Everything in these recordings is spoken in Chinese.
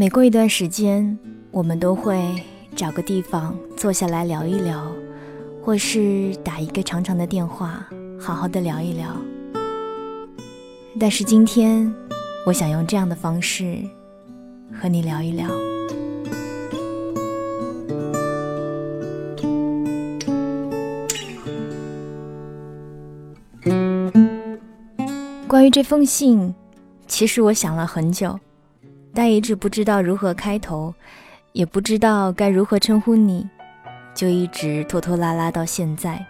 每过一段时间，我们都会找个地方坐下来聊一聊，或是打一个长长的电话，好好的聊一聊。但是今天，我想用这样的方式和你聊一聊。关于这封信，其实我想了很久。但一直不知道如何开头，也不知道该如何称呼你，就一直拖拖拉拉到现在。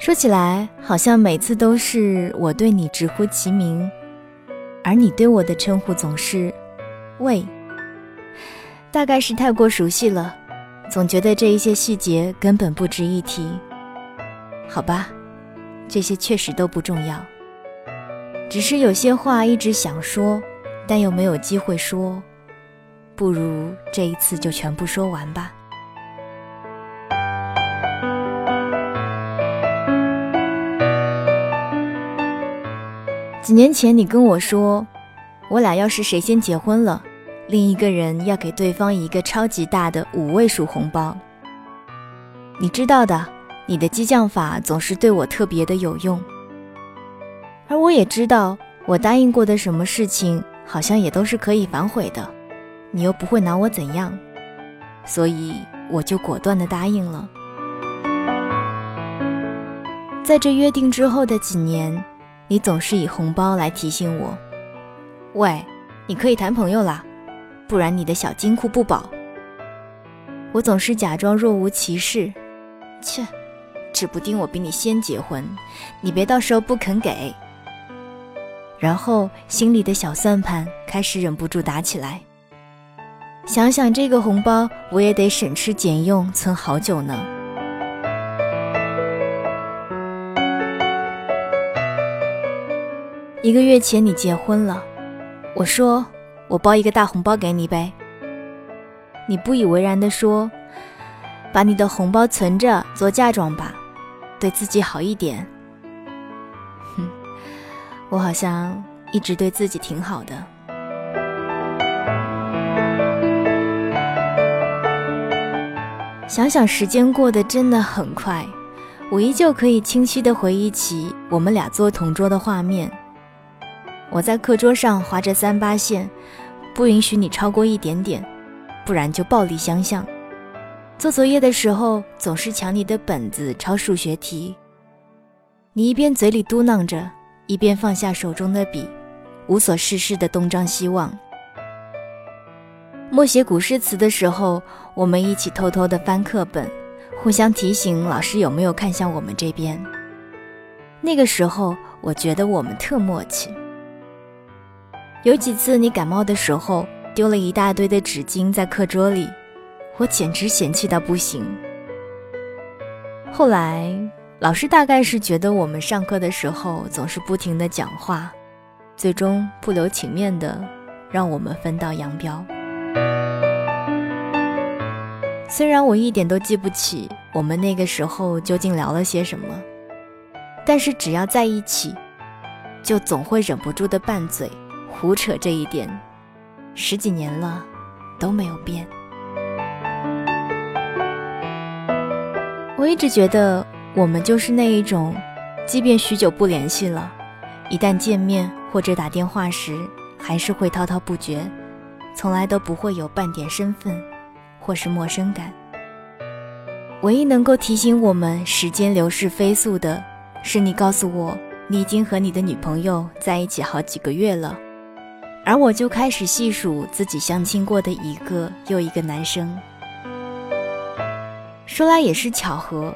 说起来，好像每次都是我对你直呼其名，而你对我的称呼总是“喂”。大概是太过熟悉了，总觉得这一些细节根本不值一提。好吧，这些确实都不重要，只是有些话一直想说。但又没有机会说，不如这一次就全部说完吧。几年前你跟我说，我俩要是谁先结婚了，另一个人要给对方一个超级大的五位数红包。你知道的，你的激将法总是对我特别的有用，而我也知道我答应过的什么事情。好像也都是可以反悔的，你又不会拿我怎样，所以我就果断的答应了。在这约定之后的几年，你总是以红包来提醒我：“喂，你可以谈朋友啦，不然你的小金库不保。”我总是假装若无其事：“切，指不定我比你先结婚，你别到时候不肯给。”然后心里的小算盘开始忍不住打起来。想想这个红包，我也得省吃俭用存好久呢。一个月前你结婚了，我说我包一个大红包给你呗。你不以为然地说：“把你的红包存着做嫁妆吧，对自己好一点。”我好像一直对自己挺好的。想想时间过得真的很快，我依旧可以清晰的回忆起我们俩做同桌的画面。我在课桌上划着三八线，不允许你超过一点点，不然就暴力相向。做作业的时候总是抢你的本子抄数学题，你一边嘴里嘟囔着。一边放下手中的笔，无所事事的东张西望。默写古诗词的时候，我们一起偷偷的翻课本，互相提醒老师有没有看向我们这边。那个时候，我觉得我们特默契。有几次你感冒的时候，丢了一大堆的纸巾在课桌里，我简直嫌弃到不行。后来。老师大概是觉得我们上课的时候总是不停的讲话，最终不留情面的让我们分道扬镳。虽然我一点都记不起我们那个时候究竟聊了些什么，但是只要在一起，就总会忍不住的拌嘴、胡扯。这一点，十几年了都没有变。我一直觉得。我们就是那一种，即便许久不联系了，一旦见面或者打电话时，还是会滔滔不绝，从来都不会有半点身份或是陌生感。唯一能够提醒我们时间流逝飞速的，是你告诉我你已经和你的女朋友在一起好几个月了，而我就开始细数自己相亲过的一个又一个男生。说来也是巧合。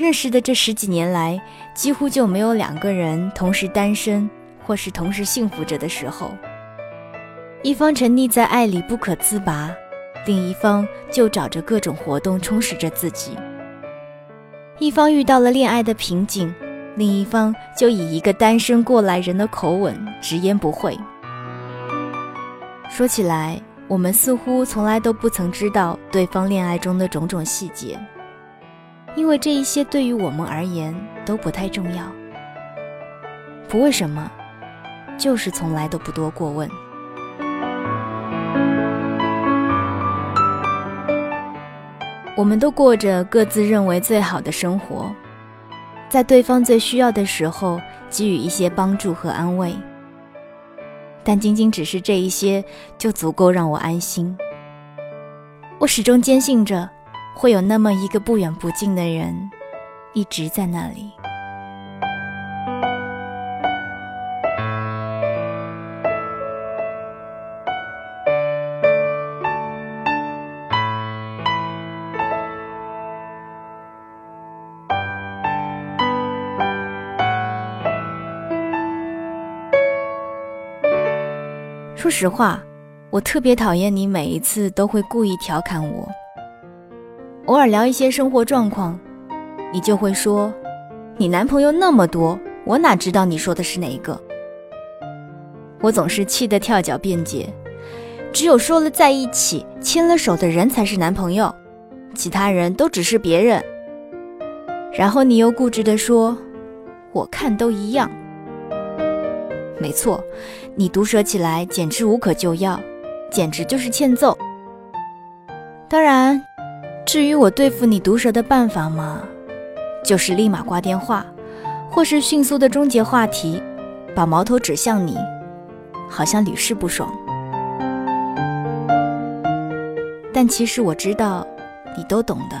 认识的这十几年来，几乎就没有两个人同时单身或是同时幸福着的时候。一方沉溺在爱里不可自拔，另一方就找着各种活动充实着自己。一方遇到了恋爱的瓶颈，另一方就以一个单身过来人的口吻直言不讳。说起来，我们似乎从来都不曾知道对方恋爱中的种种细节。因为这一些对于我们而言都不太重要。不为什么就是从来都不多过问。我们都过着各自认为最好的生活在对方最需要的时候给予一些帮助和安慰。但仅仅只是这一些就足够让我安心。我始终坚信着会有那么一个不远不近的人，一直在那里。说实话，我特别讨厌你每一次都会故意调侃我。偶尔聊一些生活状况，你就会说：“你男朋友那么多，我哪知道你说的是哪一个？”我总是气得跳脚辩解：“只有说了在一起、牵了手的人才是男朋友，其他人都只是别人。”然后你又固执地说：“我看都一样。”没错，你毒舌起来简直无可救药，简直就是欠揍。当然，至于我对付你毒舌的办法嘛，就是立马挂电话，或是迅速的终结话题，把矛头指向你，好像屡试不爽。但其实我知道，你都懂的。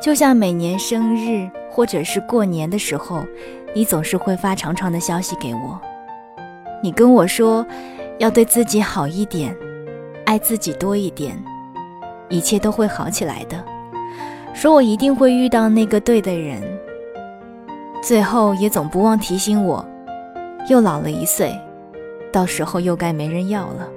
就像每年生日或者是过年的时候。你总是会发长长的消息给我，你跟我说要对自己好一点，爱自己多一点，一切都会好起来的。说我一定会遇到那个对的人，最后也总不忘提醒我，又老了一岁，到时候又该没人要了。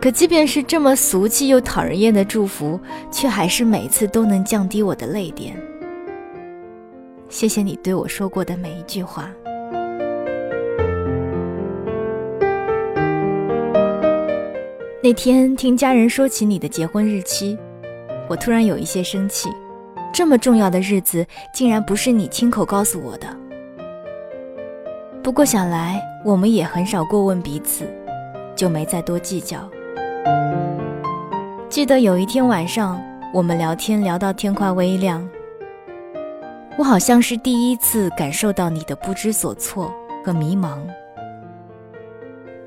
可即便是这么俗气又讨人厌的祝福，却还是每次都能降低我的泪点。谢谢你对我说过的每一句话。那天听家人说起你的结婚日期，我突然有一些生气。这么重要的日子，竟然不是你亲口告诉我的。不过想来，我们也很少过问彼此，就没再多计较。记得有一天晚上，我们聊天聊到天快微亮。我好像是第一次感受到你的不知所措和迷茫。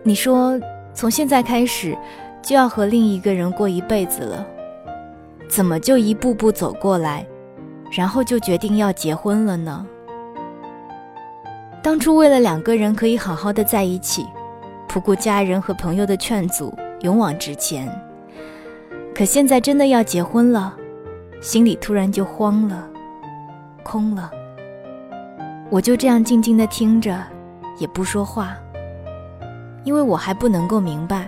你说从现在开始就要和另一个人过一辈子了，怎么就一步步走过来，然后就决定要结婚了呢？当初为了两个人可以好好的在一起，不顾家人和朋友的劝阻，勇往直前。可现在真的要结婚了，心里突然就慌了。空了，我就这样静静的听着，也不说话，因为我还不能够明白，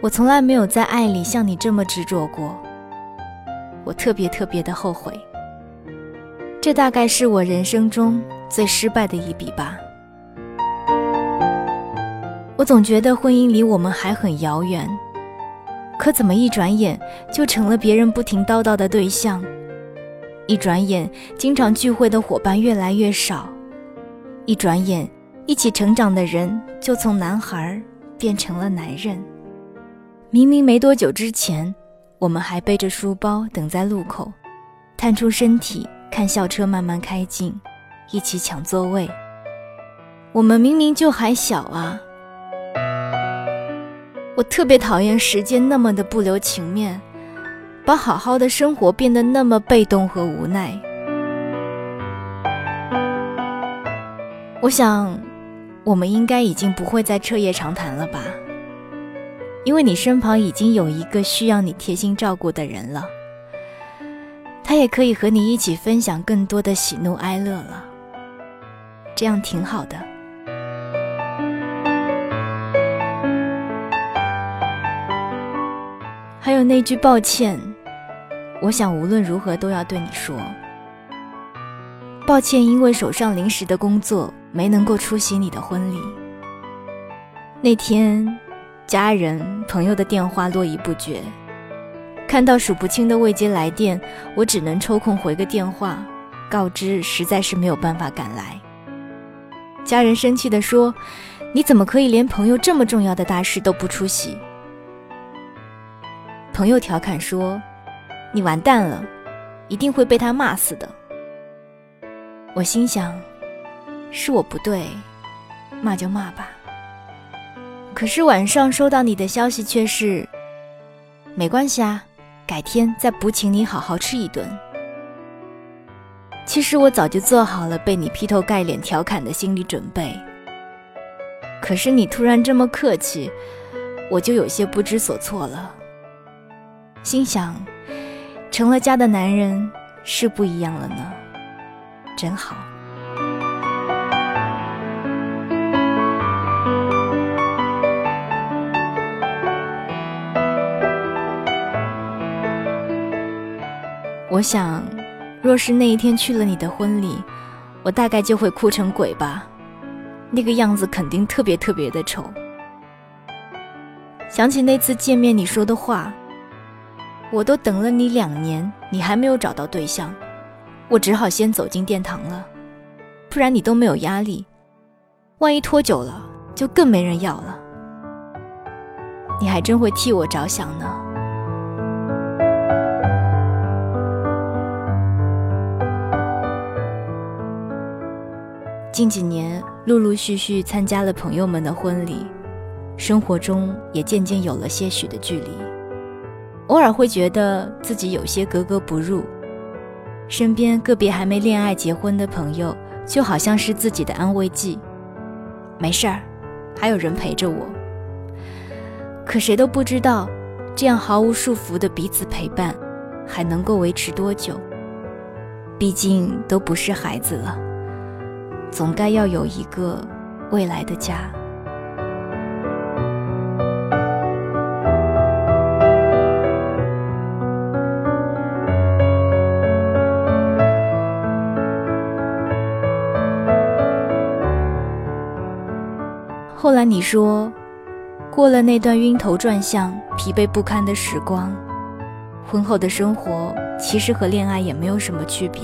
我从来没有在爱里像你这么执着过，我特别特别的后悔，这大概是我人生中最失败的一笔吧。我总觉得婚姻离我们还很遥远，可怎么一转眼就成了别人不停叨叨的对象？一转眼，经常聚会的伙伴越来越少；一转眼，一起成长的人就从男孩变成了男人。明明没多久之前，我们还背着书包等在路口，探出身体看校车慢慢开进，一起抢座位。我们明明就还小啊！我特别讨厌时间那么的不留情面。把好好的生活变得那么被动和无奈，我想，我们应该已经不会再彻夜长谈了吧？因为你身旁已经有一个需要你贴心照顾的人了，他也可以和你一起分享更多的喜怒哀乐了，这样挺好的。还有那句抱歉。我想无论如何都要对你说抱歉，因为手上临时的工作没能够出席你的婚礼。那天，家人朋友的电话络绎不绝，看到数不清的未接来电，我只能抽空回个电话，告知实在是没有办法赶来。家人生气地说：“你怎么可以连朋友这么重要的大事都不出席？”朋友调侃说：“你完蛋了，一定会被他骂死的。”我心想：“是我不对，骂就骂吧。”可是晚上收到你的消息却是：“没关系啊，改天再补请你好好吃一顿。”其实我早就做好了被你劈头盖脸调侃的心理准备。可是你突然这么客气，我就有些不知所措了。心想，成了家的男人是不一样了呢，真好。我想，若是那一天去了你的婚礼，我大概就会哭成鬼吧。那个样子肯定特别特别的丑。想起那次见面你说的话，我都等了你两年，你还没有找到对象，我只好先走进殿堂了，不然你都没有压力，万一拖久了就更没人要了。你还真会替我着想呢。近几年，陆陆续续参加了朋友们的婚礼，生活中也渐渐有了些许的距离。偶尔会觉得自己有些格格不入，身边个别还没恋爱结婚的朋友，就好像是自己的安慰剂。没事儿，还有人陪着我。可谁都不知道，这样毫无束缚的彼此陪伴，还能够维持多久？毕竟都不是孩子了。总该要有一个未来的家。后来你说，过了那段晕头转向、疲惫不堪的时光，婚后的生活其实和恋爱也没有什么区别，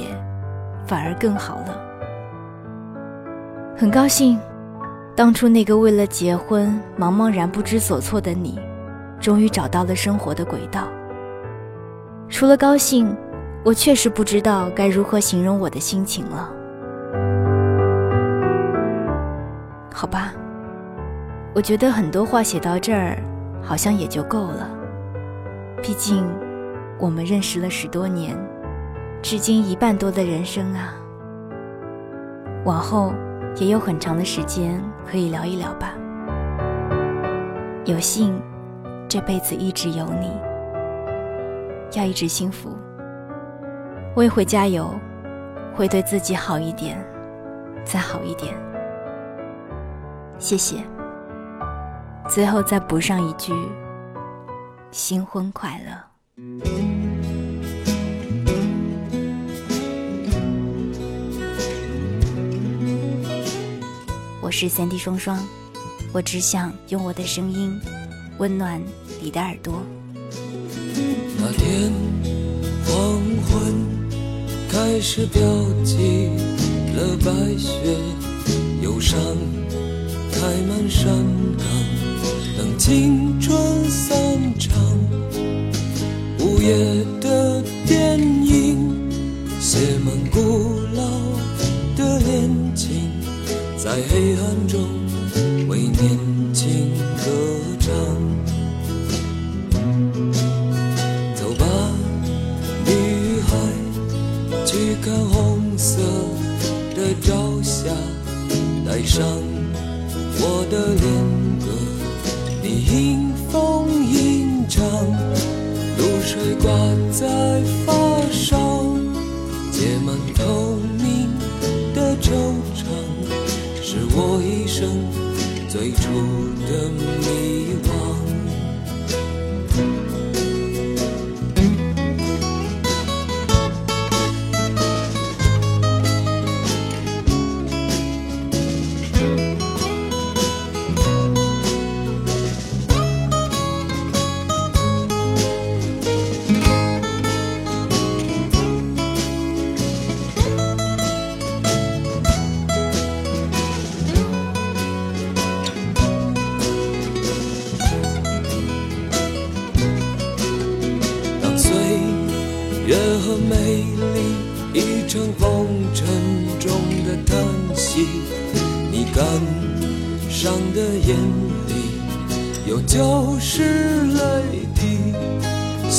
反而更好了。很高兴，当初那个为了结婚茫茫然不知所措的你，终于找到了生活的轨道。除了高兴，我确实不知道该如何形容我的心情了。好吧，我觉得很多话写到这儿，好像也就够了。毕竟，我们认识了十多年，至今一半多的人生啊。往后。也有很长的时间可以聊一聊吧。有幸，这辈子一直有你，要一直幸福。我也会加油，会对自己好一点，再好一点。谢谢。最后再补上一句：新婚快乐。我是三 D 双双，我只想用我的声音温暖你的耳朵。那天黄昏开始飘起了白雪，忧伤开满山岗，等青春的恋歌，你迎风吟唱，露水挂在发梢，结满透明的惆怅。是我一生最初的